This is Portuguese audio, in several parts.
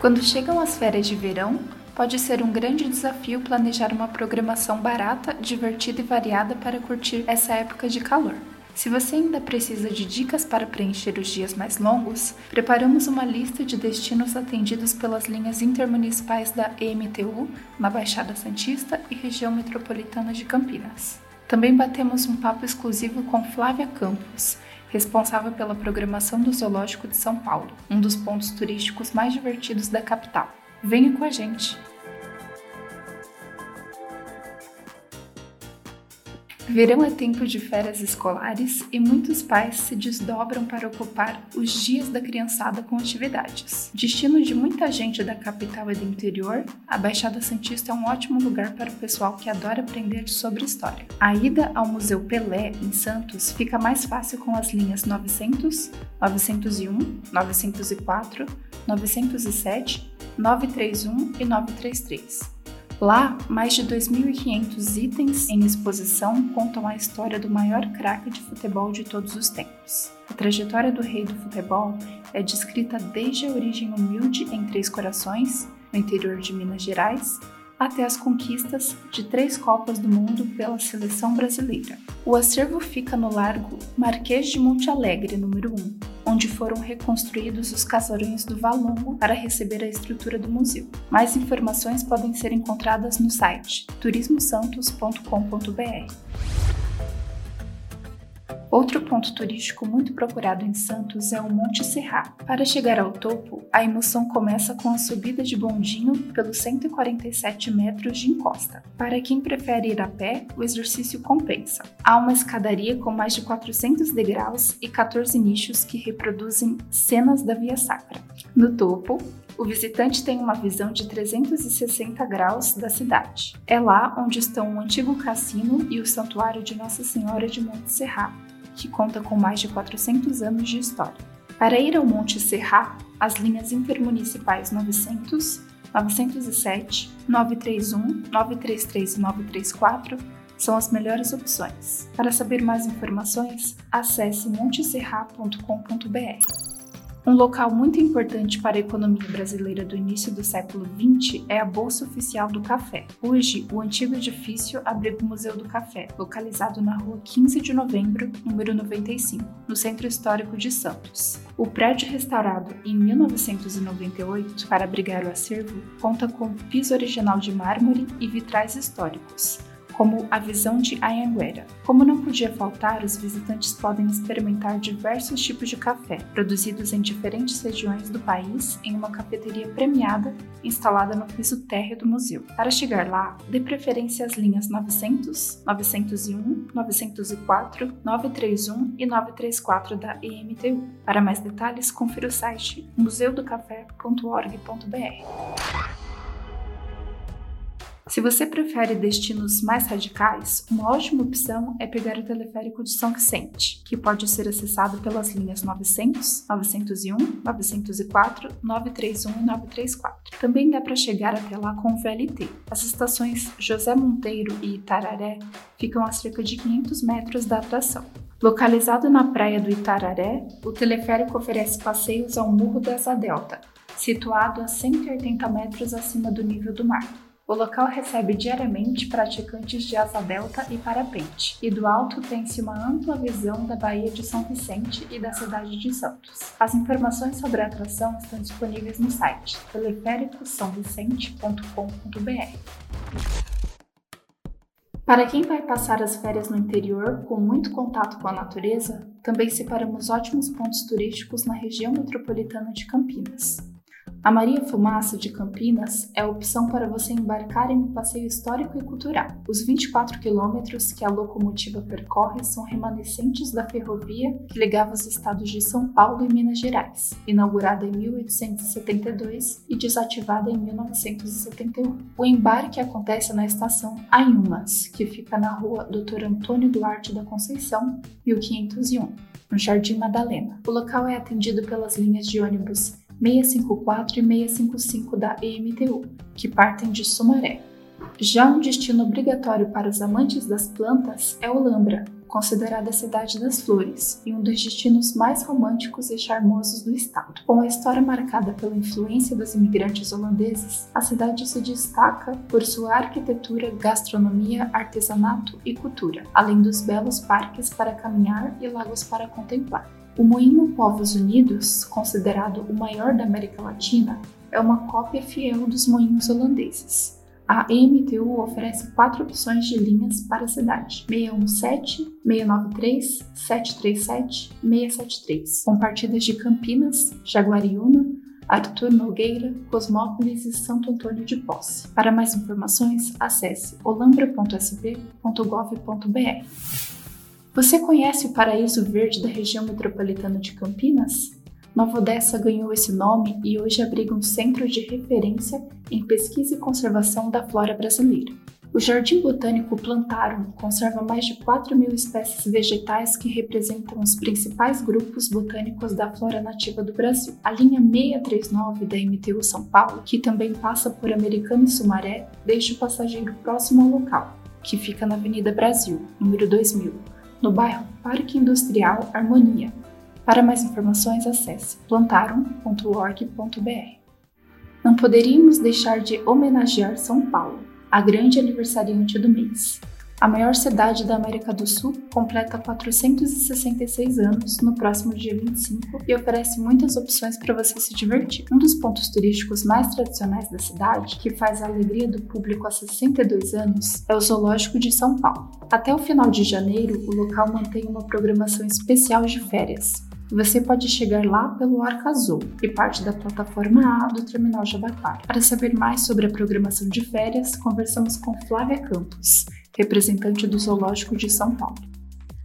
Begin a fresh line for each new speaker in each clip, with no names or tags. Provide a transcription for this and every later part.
Quando chegam as férias de verão, pode ser um grande desafio planejar uma programação barata, divertida e variada para curtir essa época de calor. Se você ainda precisa de dicas para preencher os dias mais longos, preparamos uma lista de destinos atendidos pelas linhas intermunicipais da EMTU na Baixada Santista e região metropolitana de Campinas. Também batemos um papo exclusivo com Flávia Campos, responsável pela programação do Zoológico de São Paulo, um dos pontos turísticos mais divertidos da capital. Venha com a gente! Verão é tempo de férias escolares e muitos pais se desdobram para ocupar os dias da criançada com atividades. Destino de muita gente da capital e do interior, a Baixada Santista é um ótimo lugar para o pessoal que adora aprender sobre história. A ida ao Museu Pelé, em Santos, fica mais fácil com as linhas 900, 901, 904, 907, 931 e 933. Lá, mais de 2.500 itens em exposição contam a história do maior craque de futebol de todos os tempos. A trajetória do rei do futebol é descrita desde a origem humilde em Três Corações, no interior de Minas Gerais, até as conquistas de três Copas do Mundo pela seleção brasileira. O acervo fica no Largo Marquês de Monte Alegre, número 1, onde foram reconstruídos os casarões do Valongo para receber a estrutura do museu. Mais informações podem ser encontradas no site turismosantos.com.br. Outro ponto turístico muito procurado em Santos é o Monte Serra. Para chegar ao topo, a emoção começa com a subida de bondinho pelos 147 metros de encosta. Para quem prefere ir a pé, o exercício compensa. Há uma escadaria com mais de 400 degraus e 14 nichos que reproduzem cenas da Via Sacra. No topo, o visitante tem uma visão de 360 graus da cidade. É lá onde estão o antigo cassino e o santuário de Nossa Senhora de Monte Serra, que conta com mais de 400 anos de história. Para ir ao Monte Serra, as linhas intermunicipais 900, 907, 931, 933 e 934 são as melhores opções. Para saber mais informações, acesse monteserra.com.br. Um local muito importante para a economia brasileira do início do século XX é a Bolsa Oficial do Café. Hoje, o antigo edifício abriga o Museu do Café, localizado na rua 15 de novembro, número 95, no Centro Histórico de Santos. O prédio restaurado em 1998 para abrigar o acervo conta com piso original de mármore e vitrais históricos como a visão de Anhanguera. Como não podia faltar, os visitantes podem experimentar diversos tipos de café, produzidos em diferentes regiões do país em uma cafeteria premiada instalada no piso térreo do museu. Para chegar lá, dê preferência às linhas 900, 901, 904, 931 e 934 da EMTU. Para mais detalhes, confira o site museudocafé.org.br. Se você prefere destinos mais radicais, uma ótima opção é pegar o teleférico de São Vicente, que pode ser acessado pelas linhas 900, 901, 904, 931 e 934. Também dá para chegar até lá com o VLT. As estações José Monteiro e Itararé ficam a cerca de 500 metros da atração. Localizado na praia do Itararé, o teleférico oferece passeios ao Morro da Asa Delta, situado a 180 metros acima do nível do mar. O local recebe diariamente praticantes de asa delta e parapente, e do alto tem-se uma ampla visão da Baía de São Vicente e da cidade de Santos. As informações sobre a atração estão disponíveis no site teleféricosaovicente.com.br. Para quem vai passar as férias no interior com muito contato com a natureza, também separamos ótimos pontos turísticos na região metropolitana de Campinas. A Maria Fumaça de Campinas é a opção para você embarcar em um passeio histórico e cultural. Os 24 quilômetros que a locomotiva percorre são remanescentes da ferrovia que ligava os estados de São Paulo e Minas Gerais, inaugurada em 1872 e desativada em 1971. O embarque acontece na estação Anhumas, que fica na rua Dr. Antônio Duarte da Conceição, 1501, no Jardim Madalena. O local é atendido pelas linhas de ônibus 654 e 655 da EMTU, que partem de Sumaré. Já um destino obrigatório para os amantes das plantas é Olambra, considerada a cidade das flores e um dos destinos mais românticos e charmosos do estado. Com a história marcada pela influência dos imigrantes holandeses, a cidade se destaca por sua arquitetura, gastronomia, artesanato e cultura, além dos belos parques para caminhar e lagos para contemplar. O Moinho Povos Unidos, considerado o maior da América Latina, é uma cópia fiel dos moinhos holandeses. A EMTU oferece quatro opções de linhas para a cidade: 617, 693, 737, 673, com partidas de Campinas, Jaguariúna, Arthur Nogueira, Cosmópolis e Santo Antônio de Posse. Para mais informações, acesse olambra.sp.gov.br. Você conhece o Paraíso Verde da região metropolitana de Campinas? Nova Odessa ganhou esse nome e hoje abriga um centro de referência em pesquisa e conservação da flora brasileira. O Jardim Botânico Plantarum conserva mais de 4 mil espécies vegetais que representam os principais grupos botânicos da flora nativa do Brasil. A linha 639 da MTU São Paulo, que também passa por Americana e Sumaré, deixa o passageiro próximo ao local, que fica na Avenida Brasil, número 2000, no bairro Parque Industrial Harmonia, para mais informações, acesse plantarum.org.br. Não poderíamos deixar de homenagear São Paulo, a grande aniversariante do mês. A maior cidade da América do Sul completa 466 anos no próximo dia 25 e oferece muitas opções para você se divertir. Um dos pontos turísticos mais tradicionais da cidade, que faz a alegria do público há 62 anos, é o Zoológico de São Paulo. Até o final de janeiro, o local mantém uma programação especial de férias, você pode chegar lá pelo Arco Azul, que parte da plataforma A do Terminal Jabaquara. Para saber mais sobre a programação de férias, conversamos com Flávia Campos, representante do Zoológico de São Paulo.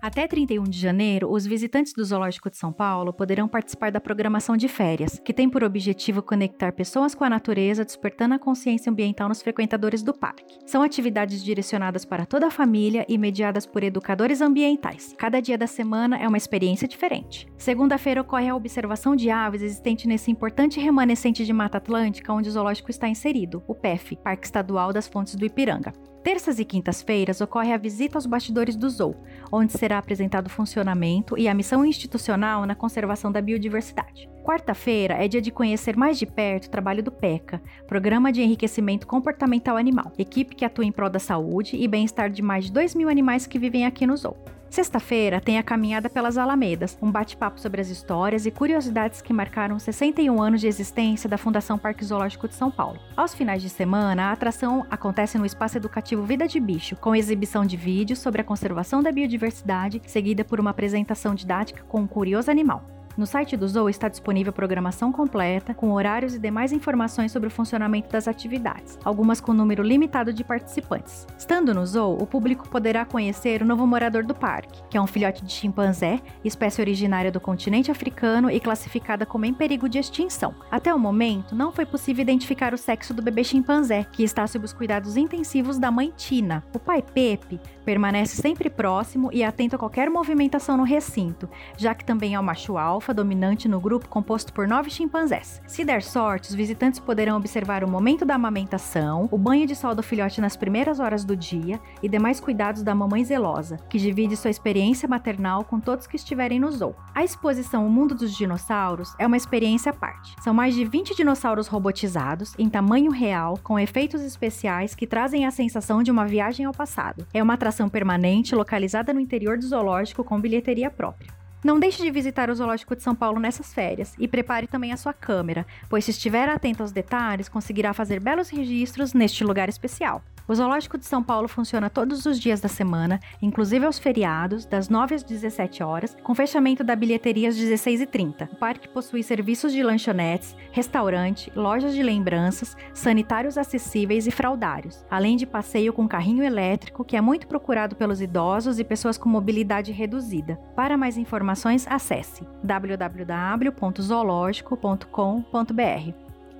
Até 31 de janeiro, os visitantes do Zoológico de São Paulo poderão participar da programação de férias, que tem por objetivo conectar pessoas com a natureza, despertando a consciência ambiental nos frequentadores do parque. São atividades direcionadas para toda a família e mediadas por educadores ambientais. Cada dia da semana é uma experiência diferente. Segunda-feira ocorre a observação de aves existente nesse importante remanescente de Mata Atlântica onde o zoológico está inserido, o PEF, Parque Estadual das Fontes do Ipiranga. Terças e quintas-feiras ocorre a visita aos bastidores do Zoo, onde será apresentado o funcionamento e a missão institucional na conservação da biodiversidade. Quarta-feira é dia de conhecer mais de perto o trabalho do PECA, Programa de Enriquecimento Comportamental Animal, equipe que atua em prol da saúde e bem-estar de mais de 2 mil animais que vivem aqui no Zoo. Sexta-feira tem a Caminhada pelas Alamedas, um bate-papo sobre as histórias e curiosidades que marcaram 61 anos de existência da Fundação Parque Zoológico de São Paulo. Aos finais de semana, a atração acontece no espaço educativo Vida de Bicho, com exibição de vídeos sobre a conservação da biodiversidade, seguida por uma apresentação didática com um curioso animal. No site do Zoo está disponível programação completa, com horários e demais informações sobre o funcionamento das atividades, algumas com número limitado de participantes. Estando no Zoo, o público poderá conhecer o novo morador do parque, que é um filhote de chimpanzé, espécie originária do continente africano e classificada como em perigo de extinção. Até o momento, não foi possível identificar o sexo do bebê chimpanzé, que está sob os cuidados intensivos da mãe Tina. O pai Pepe permanece sempre próximo e atento a qualquer movimentação no recinto, já que também é o macho alfa alfa dominante no grupo composto por nove chimpanzés. Se der sorte, os visitantes poderão observar o momento da amamentação, o banho de sol do filhote nas primeiras horas do dia e demais cuidados da mamãe zelosa, que divide sua experiência maternal com todos que estiverem no zoo. A exposição O Mundo dos Dinossauros é uma experiência à parte. São mais de 20 dinossauros robotizados, em tamanho real, com efeitos especiais que trazem a sensação de uma viagem ao passado. É uma atração permanente localizada no interior do zoológico com bilheteria própria. Não deixe de visitar o Zoológico de São Paulo nessas férias e prepare também a sua câmera, pois se estiver atento aos detalhes, conseguirá fazer belos registros neste lugar especial. O Zoológico de São Paulo funciona todos os dias da semana, inclusive aos feriados, das 9 às 17 horas, com fechamento da bilheteria às 16h30. O parque possui serviços de lanchonetes, restaurante, lojas de lembranças, sanitários acessíveis e fraudários, além de passeio com carrinho elétrico, que é muito procurado pelos idosos e pessoas com mobilidade reduzida. Para mais informações, acesse www.zoológico.com.br.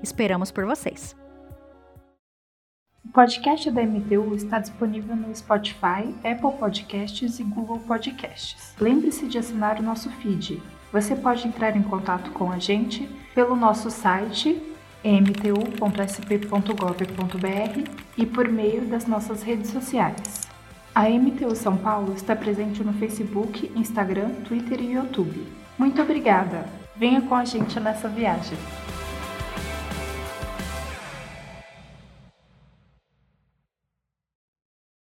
Esperamos por vocês!
O podcast da MTU está disponível no Spotify, Apple Podcasts e Google Podcasts. Lembre-se de assinar o nosso feed. Você pode entrar em contato com a gente pelo nosso site mtu.sp.gov.br e por meio das nossas redes sociais. A MTU São Paulo está presente no Facebook, Instagram, Twitter e YouTube. Muito obrigada! Venha com a gente nessa viagem!